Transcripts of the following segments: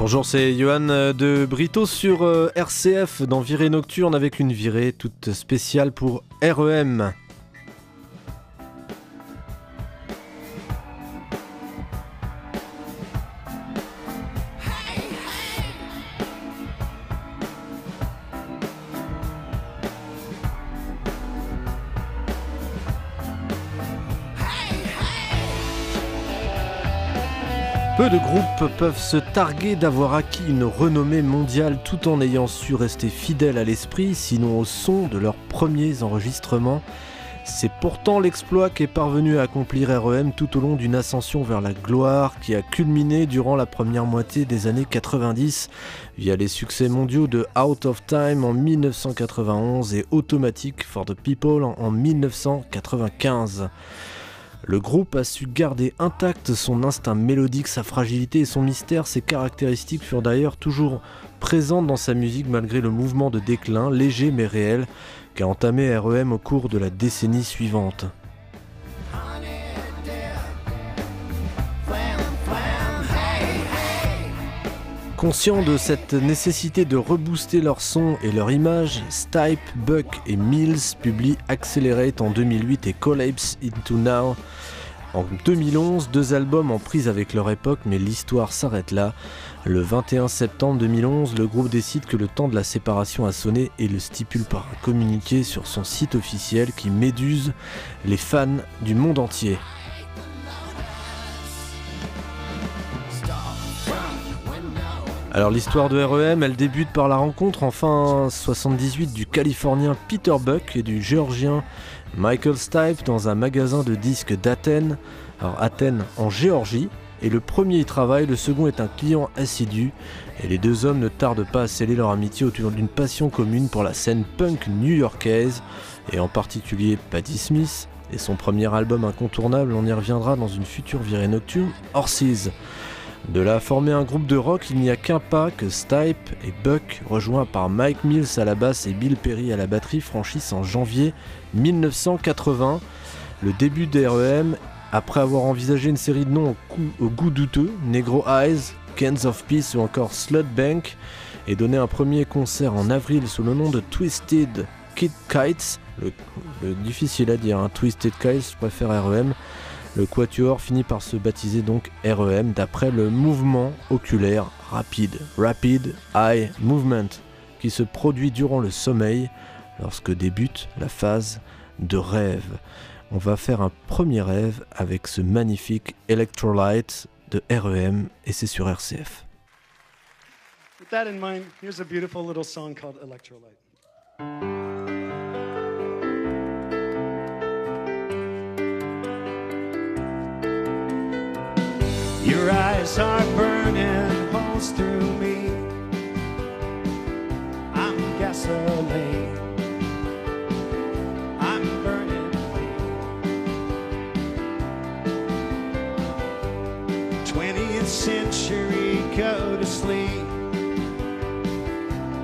Bonjour, c'est Johan de Brito sur euh, RCF dans Virée Nocturne avec une virée toute spéciale pour REM. Groupes peuvent se targuer d'avoir acquis une renommée mondiale tout en ayant su rester fidèles à l'esprit, sinon au son de leurs premiers enregistrements. C'est pourtant l'exploit qu'est parvenu à accomplir REM tout au long d'une ascension vers la gloire qui a culminé durant la première moitié des années 90 via les succès mondiaux de Out of Time en 1991 et Automatic for the People en 1995. Le groupe a su garder intact son instinct mélodique, sa fragilité et son mystère. Ses caractéristiques furent d'ailleurs toujours présentes dans sa musique malgré le mouvement de déclin, léger mais réel, qu'a entamé REM au cours de la décennie suivante. Conscients de cette nécessité de rebooster leur son et leur image, Stipe, Buck et Mills publient Accelerate en 2008 et Collapse Into Now en 2011, deux albums en prise avec leur époque, mais l'histoire s'arrête là. Le 21 septembre 2011, le groupe décide que le temps de la séparation a sonné et le stipule par un communiqué sur son site officiel qui méduse les fans du monde entier. Alors l'histoire de REM, elle débute par la rencontre en fin 78 du Californien Peter Buck et du Géorgien Michael Stipe dans un magasin de disques d'Athènes, alors Athènes en Géorgie. Et le premier y travaille, le second est un client assidu, et les deux hommes ne tardent pas à sceller leur amitié autour d'une passion commune pour la scène punk new-yorkaise, et en particulier Patti Smith, et son premier album incontournable, on y reviendra dans une future virée nocturne, Horses. De là former un groupe de rock, il n'y a qu'un pas que Stipe et Buck, rejoints par Mike Mills à la basse et Bill Perry à la batterie, franchissent en janvier 1980. Le début d'REM, après avoir envisagé une série de noms au, goût douteux, Negro Eyes, Cans of Peace ou encore Slutbank, et donné un premier concert en avril sous le nom de Twisted Kid Kites, le, difficile à dire, hein, Twisted Kites, je préfère REM, le quatuor finit par se baptiser donc REM d'après le mouvement oculaire rapide, Rapid Eye Movement, qui se produit durant le sommeil lorsque débute la phase de rêve. On va faire un premier rêve avec ce magnifique Electrolyte de REM et c'est sur RCF. With that in mind, here's a beautiful little song called Electrolyte. Eyes are burning holes through me. I'm gasoline. I'm burning me. 20th century, go to sleep.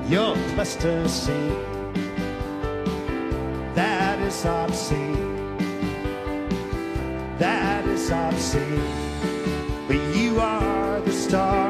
You're plasticine. That is obscene. That is obscene. But you star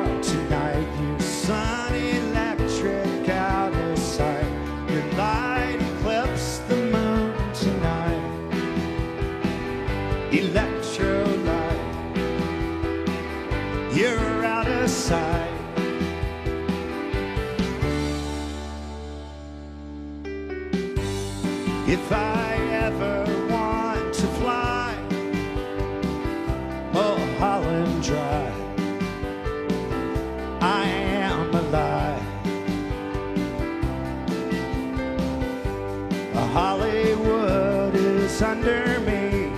Hollywood is under me.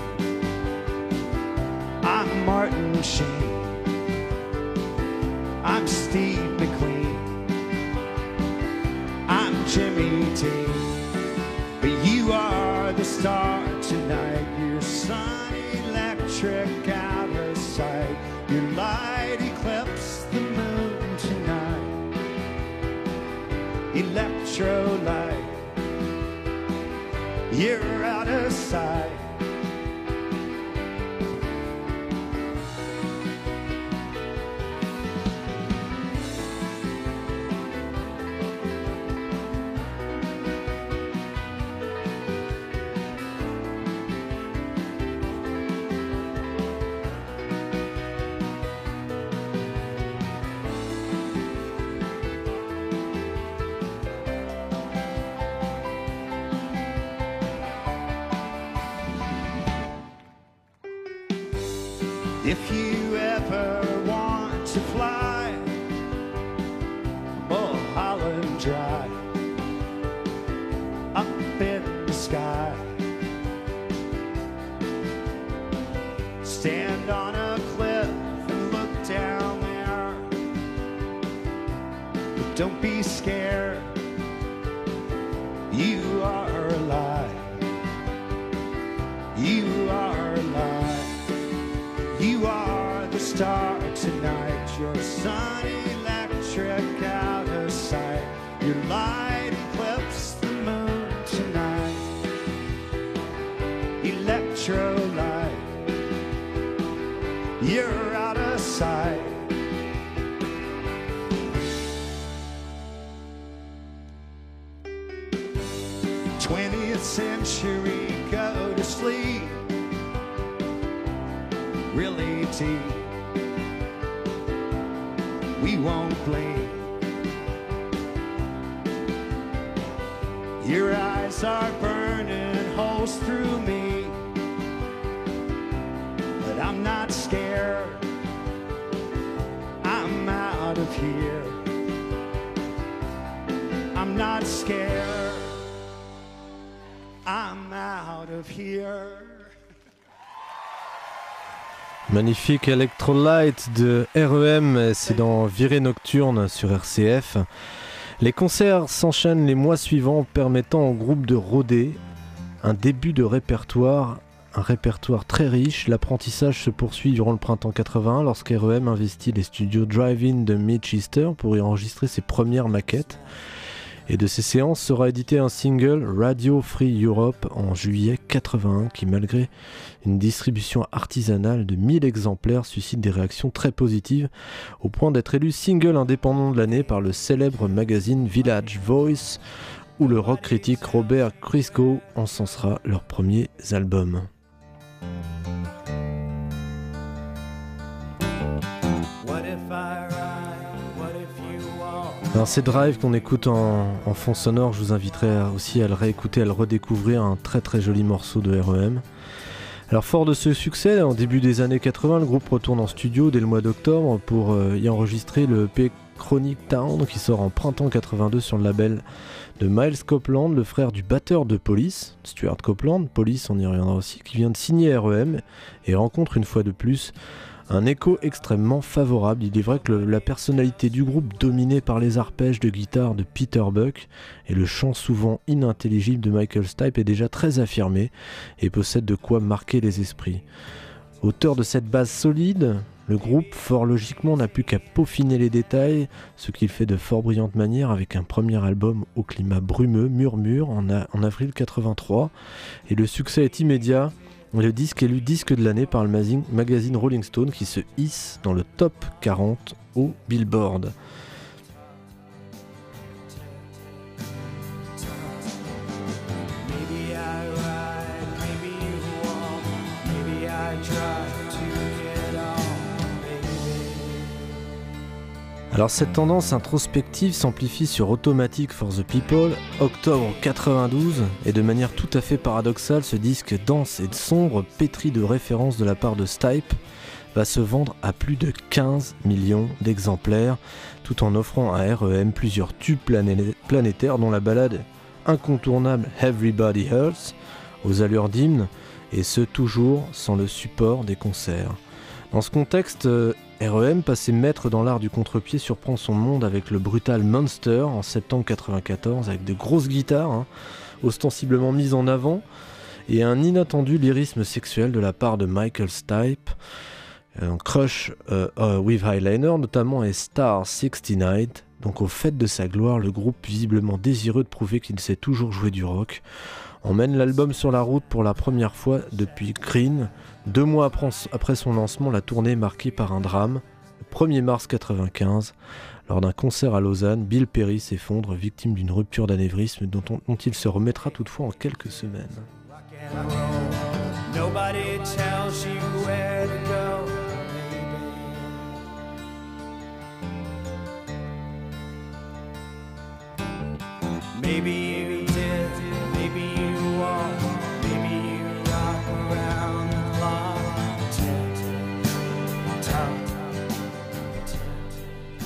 I'm Martin Sheen. I'm Steve McQueen. I'm Jimmy T. But you are the star tonight. You're sun electric out of sight. Your light eclipse the moon tonight. Electrolyte. You're out of sight. If you ever want to fly Mulholland Drive up in the sky, stand on a cliff and look down there. But don't be scared, star tonight. Your sun electric out of sight. Your light eclipse the moon tonight. Electro light. You're out of sight. Twentieth century, go to sleep really deep. We won't blink. Your eyes are burning holes through me, but I'm not scared. I'm out of here. I'm not scared. I'm out of here. Magnifique Electrolyte de REM, c'est dans Virée Nocturne sur RCF. Les concerts s'enchaînent les mois suivants permettant au groupe de rôder un début de répertoire, un répertoire très riche. L'apprentissage se poursuit durant le printemps 81 lorsque REM investit les studios Drive-In de Manchester pour y enregistrer ses premières maquettes. Et de ces séances sera édité un single Radio Free Europe en juillet 81 qui malgré une distribution artisanale de 1000 exemplaires suscite des réactions très positives au point d'être élu single indépendant de l'année par le célèbre magazine Village Voice où le rock critique Robert Christgau encensera leurs premiers albums. Alors c'est Drive qu'on écoute en, fond sonore, je vous inviterai aussi à le réécouter, à le redécouvrir, un très très joli morceau de REM. Alors fort de ce succès, en début des années 80, le groupe retourne en studio dès le mois d'octobre pour euh, y enregistrer le EP Chronic Town qui sort en printemps 82 sur le label de Miles Copeland, le frère du batteur de Police, Stuart Copeland, Police on y reviendra aussi, qui vient de signer REM et rencontre une fois de plus un écho extrêmement favorable. Il est vrai que la personnalité du groupe, dominée par les arpèges de guitare de Peter Buck et le chant souvent inintelligible de Michael Stipe, est déjà très affirmé et possède de quoi marquer les esprits. Auteur de cette base solide, le groupe, fort logiquement, n'a plus qu'à peaufiner les détails, ce qu'il fait de fort brillante manière avec un premier album au climat brumeux, Murmure, en, en avril 83. Et le succès est immédiat. Le disque est élu disque de l'année par le magazine Rolling Stone qui se hisse dans le top 40 au Billboard. Alors cette tendance introspective s'amplifie sur Automatic for the People, octobre 92, et de manière tout à fait paradoxale, ce disque dense et sombre, pétri de références de la part de Stipe, va se vendre à plus de 15 millions d'exemplaires, tout en offrant à REM plusieurs tubes planétaires dont la balade incontournable Everybody Hurts, aux allures d'hymne, et ce toujours sans le support des concerts. Dans ce contexte, REM, passé maître dans l'art du contre-pied, surprend son monde avec le brutal Monster en septembre 94, avec de grosses guitares, hein, ostensiblement mises en avant, et un inattendu lyrisme sexuel de la part de Michael Stipe, crush euh, euh, with Highliner notamment et Star 69. Donc au fait de sa gloire, le groupe visiblement désireux de prouver qu'il sait toujours jouer du rock, emmène l'album sur la route pour la première fois depuis Green, deux mois après son lancement, la tournée est marquée par un drame. Le 1er mars 1995, lors d'un concert à Lausanne, Bill Perry s'effondre, victime d'une rupture d'anévrisme dont, il se remettra toutefois en quelques semaines.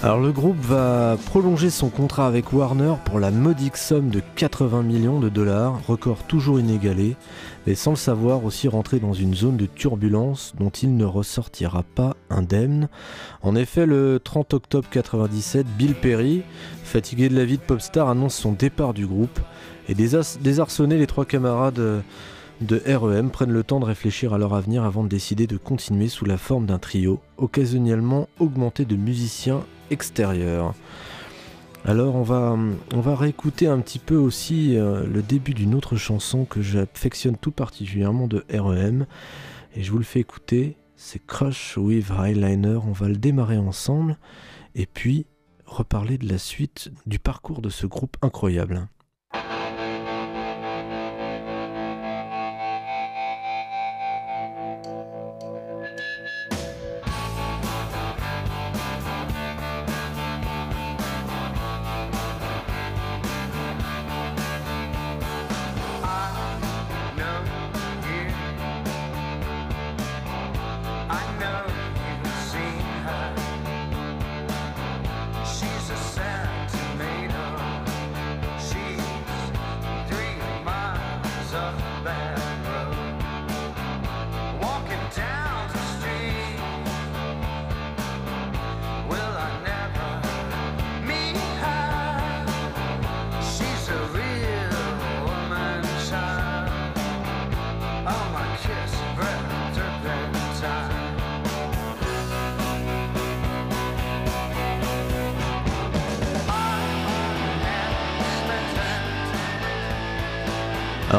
Alors le groupe va prolonger son contrat avec Warner pour la modique somme de 80 millions de dollars, record toujours inégalé, mais sans le savoir aussi rentrer dans une zone de turbulence dont il ne ressortira pas indemne. En effet, le 30 octobre 97, Bill Perry, fatigué de la vie de popstar, annonce son départ du groupe et désarçonné les trois camarades de REM prennent le temps de réfléchir à leur avenir avant de décider de continuer sous la forme d'un trio, occasionnellement augmenté de musiciens extérieurs. Alors on va, on va réécouter un petit peu aussi euh, le début d'une autre chanson que j'affectionne tout particulièrement de REM. Et je vous le fais écouter, c'est Crush with Highliner, on va le démarrer ensemble. Et puis reparler de la suite du parcours de ce groupe incroyable.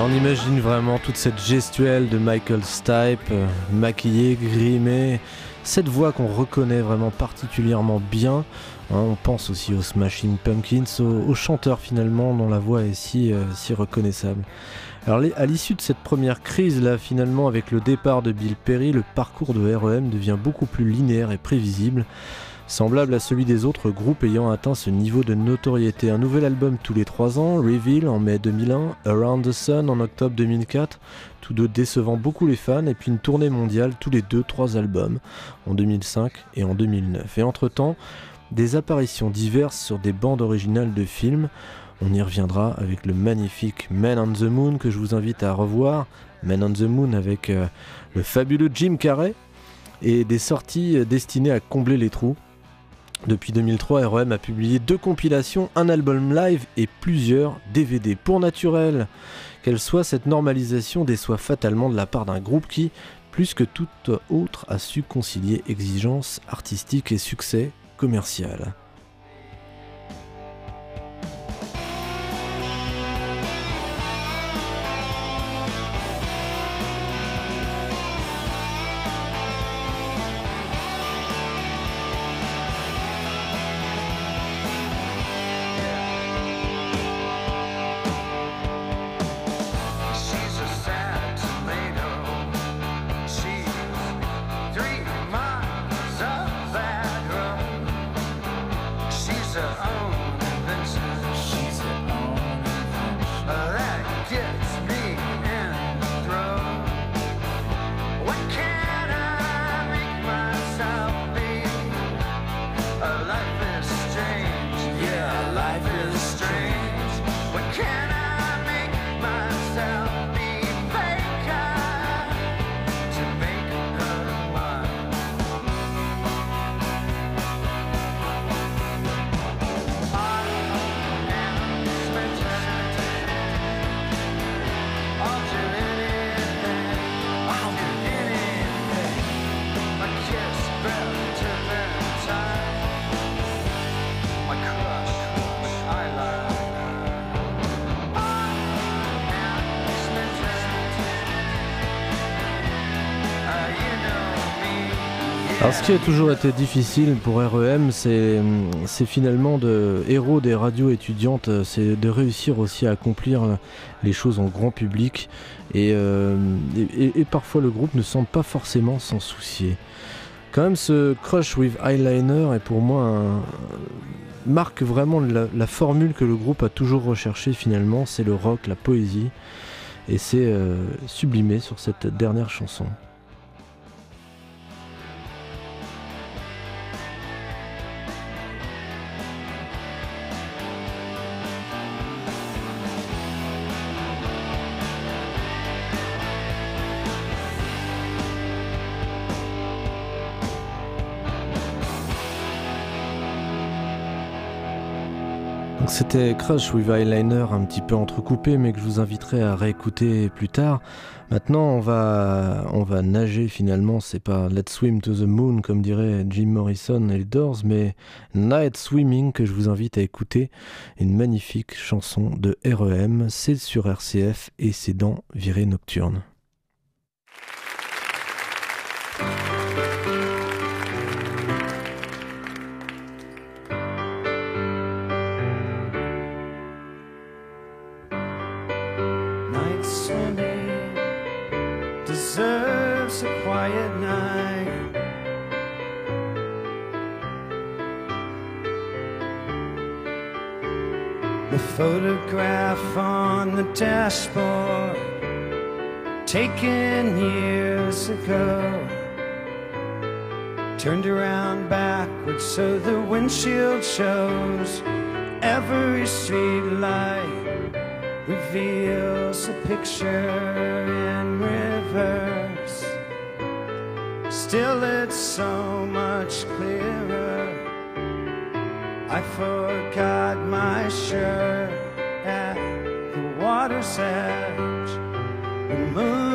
On imagine vraiment toute cette gestuelle de Michael Stipe, euh, maquillé, grimé, cette voix qu'on reconnaît vraiment particulièrement bien. Hein, on pense aussi aux Smashing Pumpkins, aux, chanteurs finalement dont la voix est si, euh, si reconnaissable. Alors à l'issue de cette première crise là finalement avec le départ de Bill Perry, le parcours de REM devient beaucoup plus linéaire et prévisible semblable à celui des autres groupes ayant atteint ce niveau de notoriété. Un nouvel album tous les 3 ans, Reveal en mai 2001, Around the Sun en octobre 2004, tous deux décevant beaucoup les fans, et puis une tournée mondiale tous les 2-3 albums en 2005 et en 2009. Et entre-temps, des apparitions diverses sur des bandes originales de films. On y reviendra avec le magnifique Man on the Moon que je vous invite à revoir. Man on the Moon avec euh, le fabuleux Jim Carrey et des sorties euh, destinées à combler les trous. Depuis 2003, REM a publié deux compilations, un album live et plusieurs DVD. Pour naturel qu'elle soit, cette normalisation déçoit fatalement de la part d'un groupe qui, plus que tout autre, a su concilier exigence artistique et succès commercial. Ce qui a toujours été difficile pour REM, c'est finalement de héros des radios étudiantes, c'est de réussir aussi à accomplir les choses en grand public euh, et, parfois le groupe ne semble pas forcément s'en soucier. Quand même ce Crush with Eyeliner est pour moi marque vraiment la, formule que le groupe a toujours recherché finalement, c'est le rock, la poésie et c'est euh, sublimé sur cette dernière chanson. C'était Crush with Eyeliner, un petit peu entrecoupé, mais que je vous inviterai à réécouter plus tard. Maintenant, on va, on va nager finalement. C'est pas Let's Swim to the Moon, comme dirait Jim Morrison et les Doors, mais Night Swimming que je vous invite à écouter. Une magnifique chanson de REM. C'est sur RCF et c'est dans Virée Nocturne. Dashboard taken years ago. Turned around backwards so the windshield shows every street light reveals a picture in reverse. Still, it's so much clearer. I forgot my shirt the water's edge. The moon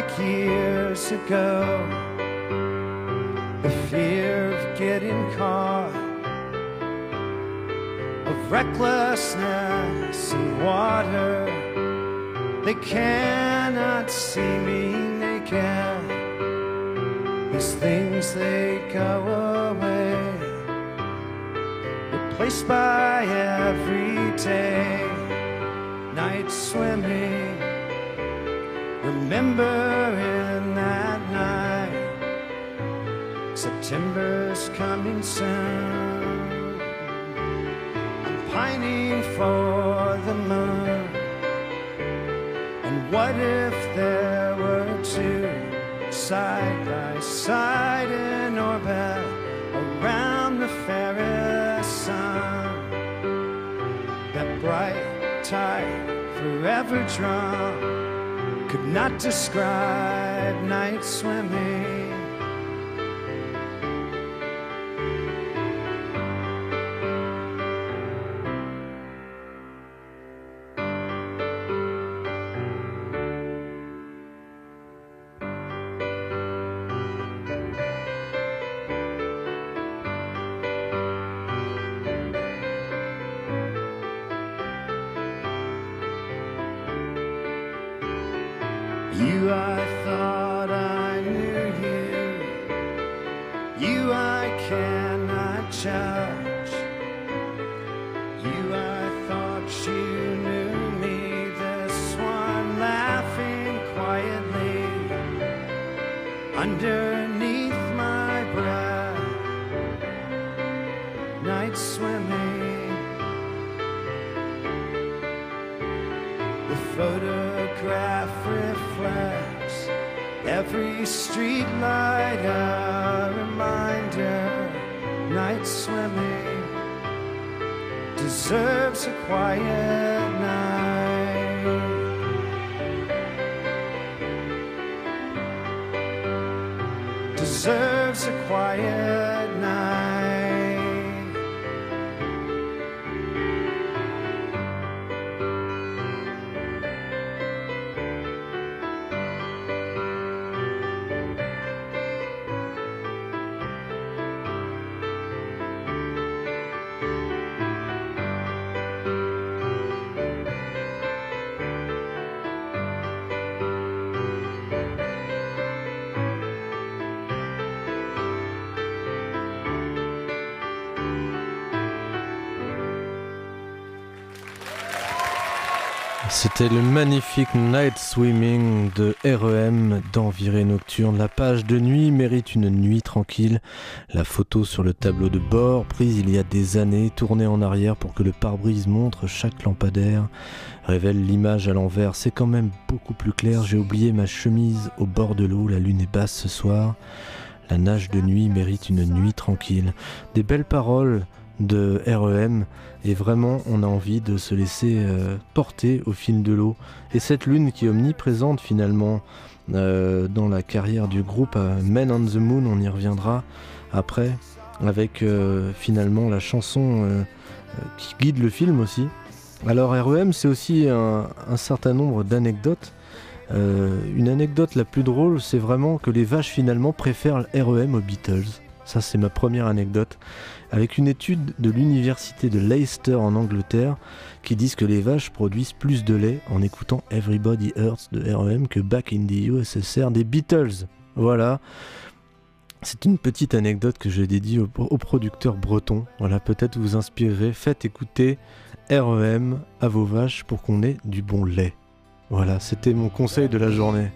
like years ago. The fear of getting caught, of recklessness in water. They cannot see me naked. These things they go away replaced by every day. Night swimming, remembering that night. September's coming soon. I'm pining for the moon. And what if there were two side by side in orbit around the fairest? sun, that bright tide forever drawn, could not describe night swimming. I thought. Every street light a reminder, night swimming deserves a quiet night. Deserves a quiet C'était le magnifique Night Swimming de REM d'Enviré Nocturne. La page de nuit mérite une nuit tranquille. La photo sur le tableau de bord, prise il y a des années, tournée en arrière pour que le pare-brise montre chaque lampadaire, révèle l'image à l'envers. C'est quand même beaucoup plus clair. J'ai oublié ma chemise au bord de l'eau. La lune est basse ce soir. La nage de nuit mérite une nuit tranquille. Des belles paroles de REM et vraiment on a envie de se laisser euh, porter au fil de l'eau. Et cette lune qui est omniprésente finalement euh, dans la carrière du groupe euh, Men on the Moon, on y reviendra après avec finalement la chanson qui guide le film aussi. Alors REM c'est aussi un, un, certain nombre d'anecdotes. une anecdote la plus drôle c'est vraiment que les vaches finalement préfèrent REM aux Beatles. Ça c'est ma première anecdote avec une étude de l'université de Leicester en Angleterre qui dit que les vaches produisent plus de lait en écoutant Everybody Hurts de REM que Back in the USSR des Beatles. Voilà. C'est une petite anecdote que je dédie aux, aux producteurs bretons. Voilà, peut-être vous inspirerez. Faites écouter REM à vos vaches pour qu'on ait du bon lait. Voilà, c'était mon conseil de la journée.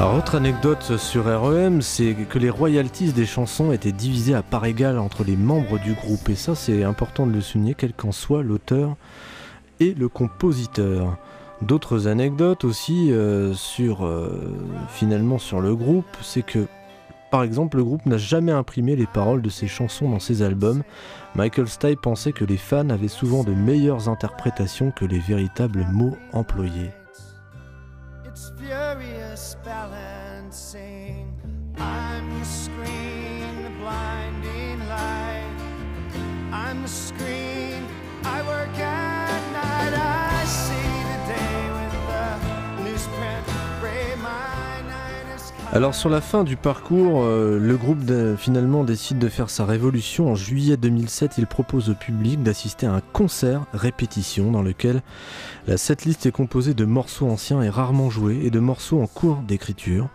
Alors, autre anecdote sur REM, c'est que les royalties des chansons étaient divisées à part égale entre les membres du groupe. Et ça, c'est important de le souligner, quel qu'en soit l'auteur et le compositeur. D'autres anecdotes aussi euh, sur euh, finalement sur le groupe, c'est que par exemple le groupe n'a jamais imprimé les paroles de ses chansons dans ses albums. Michael Stipe pensait que les fans avaient souvent de meilleures interprétations que les véritables mots employés. Balancing. I'm the screen, the blinding light. I'm the screen, Alors sur la fin du parcours, euh, le groupe finalement décide de faire sa révolution. En juillet 2007, il propose au public d'assister à un concert répétition dans lequel la setlist est composée de morceaux anciens et rarement joués et de morceaux en cours d'écriture.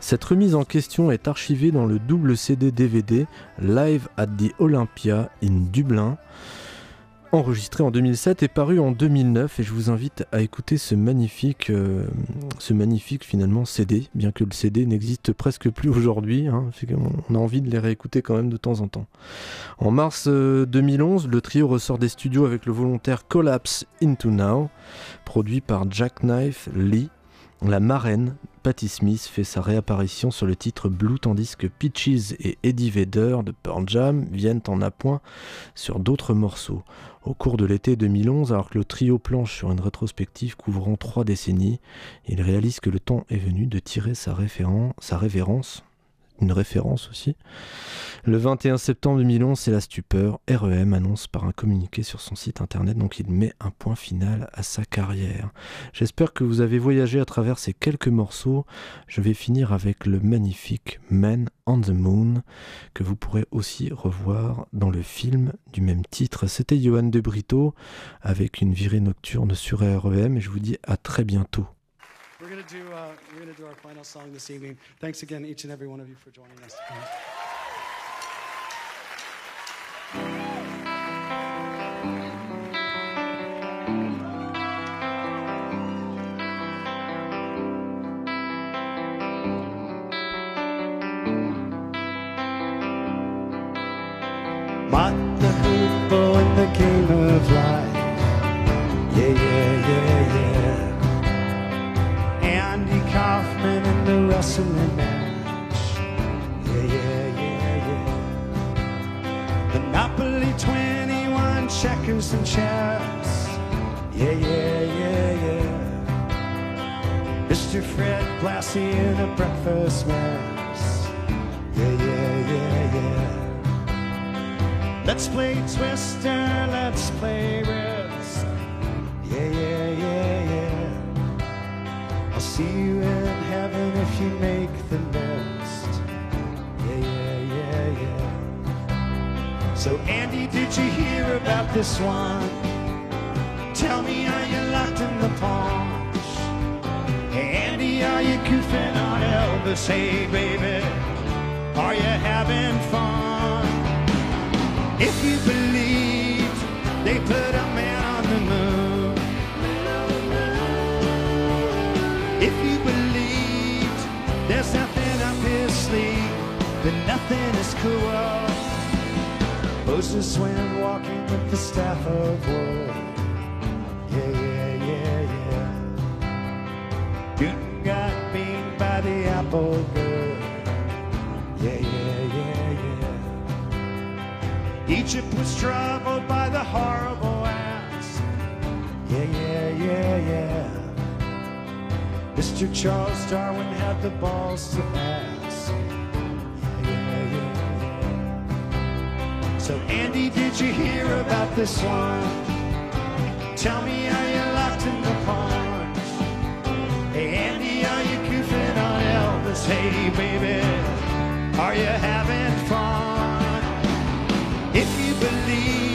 Cette remise en question est archivée dans le double CD DVD Live at the Olympia in Dublin enregistré en 2007 et paru en 2009 et je vous invite à écouter ce magnifique, euh, ce magnifique finalement CD, bien que le CD n'existe presque plus aujourd'hui, hein, on a envie de les réécouter quand même de temps en temps. En mars 2011, euh, le trio ressort des studios avec le volontaire Collapse Into Now, produit par Jack Knife Lee, la marraine Patti Smith fait sa réapparition sur le titre Blue tandis que Peaches et Eddie Vedder de Pearl Jam viennent en appoint sur d'autres morceaux. Au cours de l'été 2011, alors que le trio planche sur une rétrospective couvrant trois décennies, il réalise que le temps est venu de tirer sa, sa révérence une référence aussi. Le 21 septembre 2011, c'est la stupeur. REM annonce par un communiqué sur son site internet, donc il met un point final à sa carrière. J'espère que vous avez voyagé à travers ces quelques morceaux. Je vais finir avec le magnifique Man on the Moon, que vous pourrez aussi revoir dans le film du même titre. C'était Johan de Brito avec une virée nocturne sur REM et je vous dis à très bientôt. Uh, we're going to do our final song this evening. Thanks again, each and every one of you, for joining us. Mark the hoople in the game of life. Yeah, yeah, yeah, yeah. 21, checkers and chess. Yeah, yeah, yeah, yeah. Mr. Fred Blassie in a breakfast mess. Yeah, yeah, yeah, yeah. Let's play Twister, let's play Risk. Yeah, yeah, yeah, yeah. I'll see you in heaven if you make the list. Yeah, yeah, yeah, yeah. So, Andy, did you hear about this one? Tell me, are you locked in the paunch? Hey, Andy, are you goofing on Elvis? Hey, baby, are you having fun? If you believed they put a man on the moon, if you believed there's nothing up his sleeve, then nothing is cool. Moses went walking with the staff of wood. Yeah, yeah, yeah, yeah. Newton got beaten by the apple good. Yeah, yeah, yeah, yeah. Egypt was troubled by the horrible ass. Yeah, yeah, yeah, yeah. Mr. Charles Darwin had the balls to ask. Andy, did you hear about this one? Tell me, are you locked in the pond? Hey, Andy, are you goofing on Elvis? Hey, baby, are you having fun? If you believed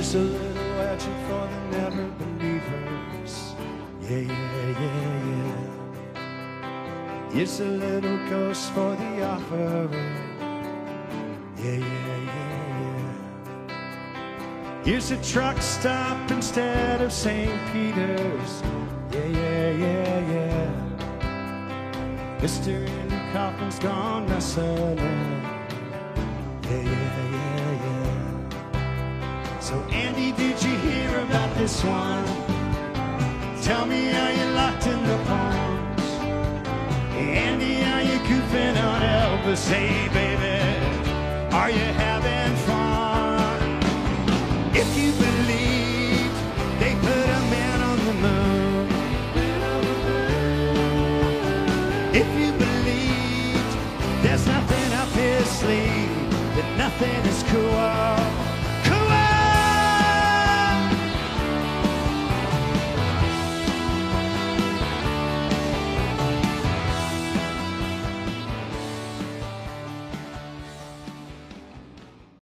Here's a little legend for the never believers. Yeah, yeah, yeah, yeah. Here's a little ghost for the offering. Yeah, yeah, yeah, yeah. Here's a truck stop instead of St. Peter's. Yeah, yeah, yeah, yeah. Mister in the coffin's gone messing. Yeah, yeah, yeah did you hear about this one? Tell me, are you locked in the palms? Andy, are you goofing on Elvis? Hey, baby, are you having fun? If you believe they put a man on the moon, if you believe there's nothing up his sleeve, that nothing